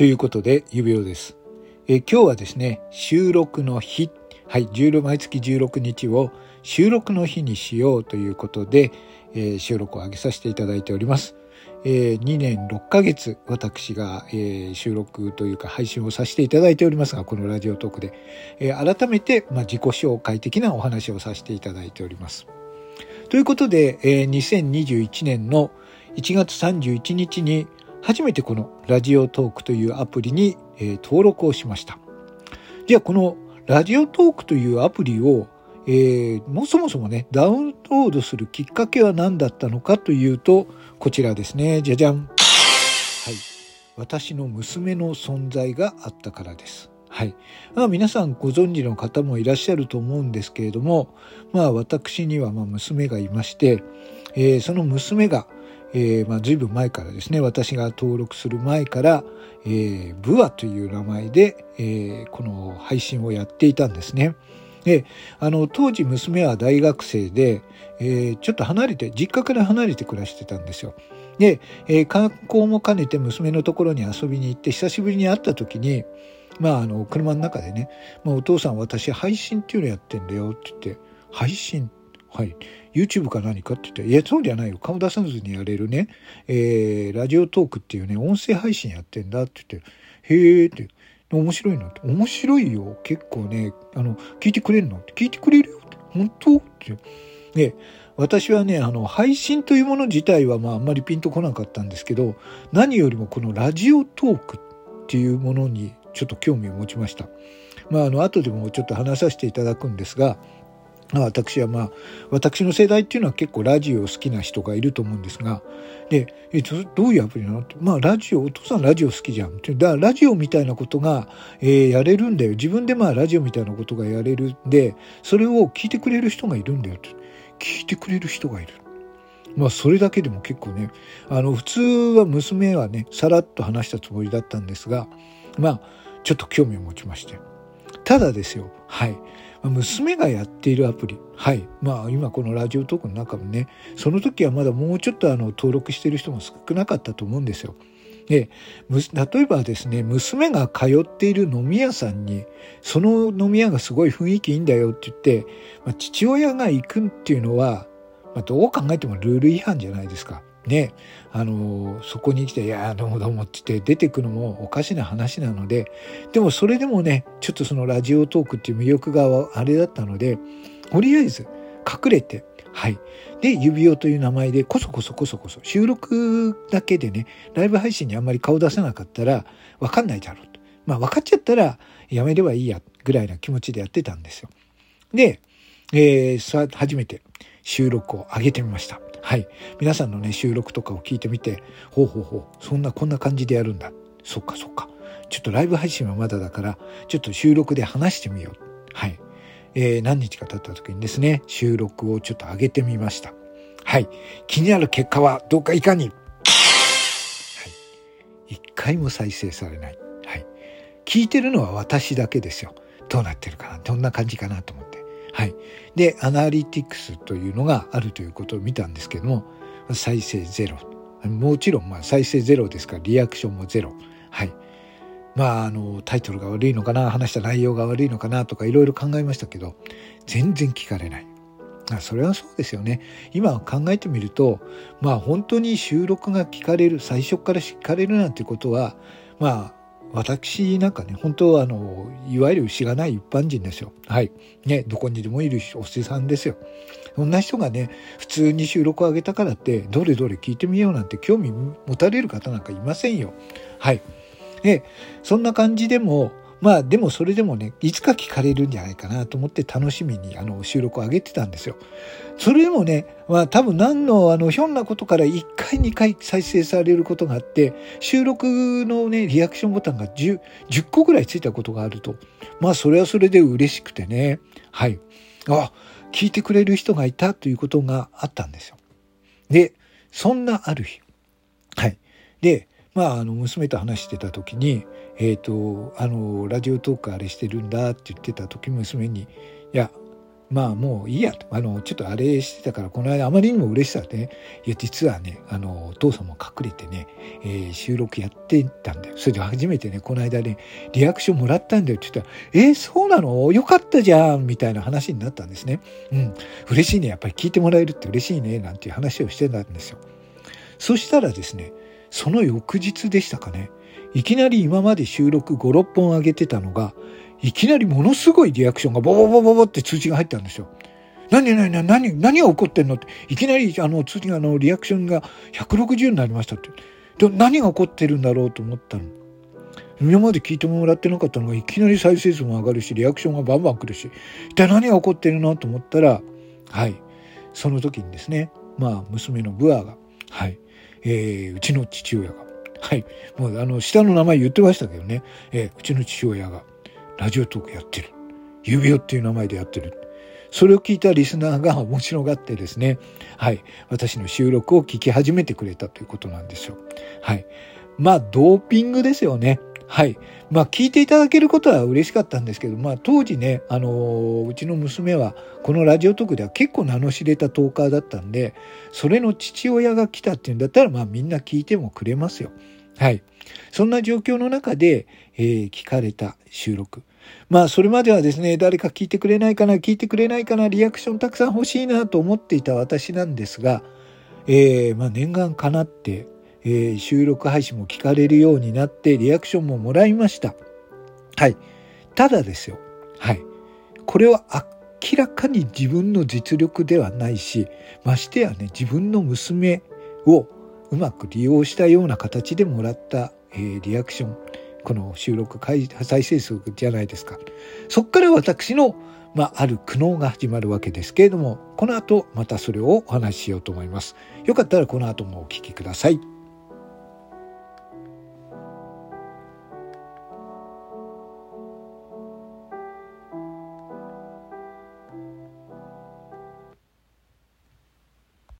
ということで、指輪です。え今日はですね、収録の日、はい、毎月16日を収録の日にしようということで、えー、収録を上げさせていただいております。えー、2年6ヶ月私が、えー、収録というか配信をさせていただいておりますが、このラジオトークで、えー、改めて、まあ、自己紹介的なお話をさせていただいております。ということで、えー、2021年の1月31日に初めてこのラジオトークというアプリに、登録をしました。じゃあこのラジオトークというアプリを、えー、もそもそもね、ダウンロードするきっかけは何だったのかというと、こちらですね。じゃじゃん。はい。私の娘の存在があったからです。はい。まあ、皆さんご存知の方もいらっしゃると思うんですけれども、まあ私にはま娘がいまして、えー、その娘が、えー、まあ随分前からですね、私が登録する前から、えー、ブアという名前で、えー、この配信をやっていたんですね。で、あの、当時娘は大学生で、えー、ちょっと離れて、実家から離れて暮らしてたんですよ。で、えー、観光も兼ねて娘のところに遊びに行って、久しぶりに会った時に、まあ、あの、車の中でね、まあ、お父さん私配信っていうのやってんだよって言って、配信？はい。YouTube か何かって言って、いや、そうじゃないよ。顔出さずにやれるね、えー、ラジオトークっていうね、音声配信やってんだって言って、へえって、面白いのって、面白いよ。結構ね、あの、聞いてくれるのって、聞いてくれるよって、本当って。で、私はね、あの、配信というもの自体は、まあ、あんまりピンとこなかったんですけど、何よりもこのラジオトークっていうものにちょっと興味を持ちました。まあ、あの、後でもちょっと話させていただくんですが、私はまあ、私の世代っていうのは結構ラジオ好きな人がいると思うんですが、で、どういうアプリなのって、まあラジオ、お父さんラジオ好きじゃん。だからラジオみたいなことが、えー、やれるんだよ。自分でまあラジオみたいなことがやれるんで、それを聞いてくれる人がいるんだよって。聞いてくれる人がいる。まあそれだけでも結構ね、あの普通は娘はね、さらっと話したつもりだったんですが、まあちょっと興味を持ちまして。ただですよ、はい。娘がやっているアプリ。はい。まあ今このラジオトークの中もね、その時はまだもうちょっとあの登録してる人も少なかったと思うんですよ。で、例えばですね、娘が通っている飲み屋さんに、その飲み屋がすごい雰囲気いいんだよって言って、まあ、父親が行くっていうのは、まあ、どう考えてもルール違反じゃないですか。ね、あの、そこに来て、いや、どうもどうもって言って出てくのもおかしな話なので、でもそれでもね、ちょっとそのラジオトークっていう魅力があれだったので、とりあえず隠れて、はい。で、指輪という名前で、こそこそこそこそ、収録だけでね、ライブ配信にあんまり顔出せなかったら、わかんないだろうと。まあ、分かっちゃったら、やめればいいや、ぐらいな気持ちでやってたんですよ。で、えー、さ、初めて収録を上げてみました。はい。皆さんのね、収録とかを聞いてみて、ほうほうほう、そんな、こんな感じでやるんだ。そっかそっか。ちょっとライブ配信はまだだから、ちょっと収録で話してみよう。はい。えー、何日か経った時にですね、収録をちょっと上げてみました。はい。気になる結果はどうかいかにはい。一回も再生されない。はい。聞いてるのは私だけですよ。どうなってるかなどんな感じかなと思って。はい。で、アナリティクスというのがあるということを見たんですけども、再生ゼロ。もちろん、まあ、再生ゼロですから、リアクションもゼロ。はい。まあ、あの、タイトルが悪いのかな、話した内容が悪いのかなとかいろいろ考えましたけど、全然聞かれない。それはそうですよね。今考えてみると、まあ本当に収録が聞かれる、最初から聞かれるなんてことは、まあ私なんかね、本当はあの、いわゆるしがない一般人ですよ。はい。ね、どこにでもいるおじさんですよ。そんな人がね、普通に収録を上げたからって、どれどれ聞いてみようなんて興味持たれる方なんかいませんよ。はい。で、そんな感じでも、まあでもそれでもね、いつか聞かれるんじゃないかなと思って楽しみにあの収録を上げてたんですよ。それでもね、まあ多分何のあのひょんなことから1回2回再生されることがあって、収録のね、リアクションボタンが 10, 10個ぐらいついたことがあると、まあそれはそれで嬉しくてね、はい。あ、聞いてくれる人がいたということがあったんですよ。で、そんなある日、はい。で、まあ、あの娘と話してた時に、え、ー、と、あの、ラジオトークあれしてるんだって言ってた時、娘に、いや、まあもういいやと。あの、ちょっとあれしてたから、この間あまりにも嬉しさでね、いや、実はね、あの、お父さんも隠れてね、えー、収録やってたんだよ。それで初めてね、この間ね、リアクションもらったんだよって言ったら、えー、そうなの？よかったじゃんみたいな話になったんですね。うん。嬉しいね。やっぱり聞いてもらえるって嬉しいね。なんていう話をしてたんですよ。そしたらですね、その翌日でしたかね、いきなり今まで収録5、6本上げてたのが、いきなりものすごいリアクションがボボボボボって通知が入ったんですよ。何何何何何が起こってんのっていきなりあの通知があのリアクションが160になりましたって。で何が起こってるんだろうと思ったの。今まで聞いてもらってなかったのがいきなり再生数も上がるしリアクションがバンバン来るし。一体何が起こってるのと思ったらはい。その時にですねまあ娘のブアがはい、えー、うちの父親がはいもうあの下の名前言ってましたけどね、えー、うちの父親がラジオトークやってる。指輪っていう名前でやってる。それを聞いたリスナーが面白がってですね、はい、私の収録を聞き始めてくれたということなんですよ。はい。まあ、ドーピングですよね。はい。まあ、聞いていただけることは嬉しかったんですけど、まあ、当時ね、あのうちの娘は、このラジオトークでは結構名の知れたトーカーだったんで、それの父親が来たっていうんだったら、まあ、みんな聞いてもくれますよ。はい。そんな状況の中で、えー、聞かれた収録。まあそれまではですね、誰か聞いてくれないかな、聞いてくれないかな、リアクションたくさん欲しいなと思っていた私なんですが、えー、まあ念願かなって、えー、収録配信も聞かれるようになって、リアクションももらいました。はい。ただですよ。はい。これは明らかに自分の実力ではないし、ましてやね、自分の娘をうまく利用したような形でもらった、えー、リアクション。この収録再生数じゃないですか。そこから私の、まあ、ある苦悩が始まるわけですけれども、この後またそれをお話ししようと思います。よかったらこの後もお聞きください。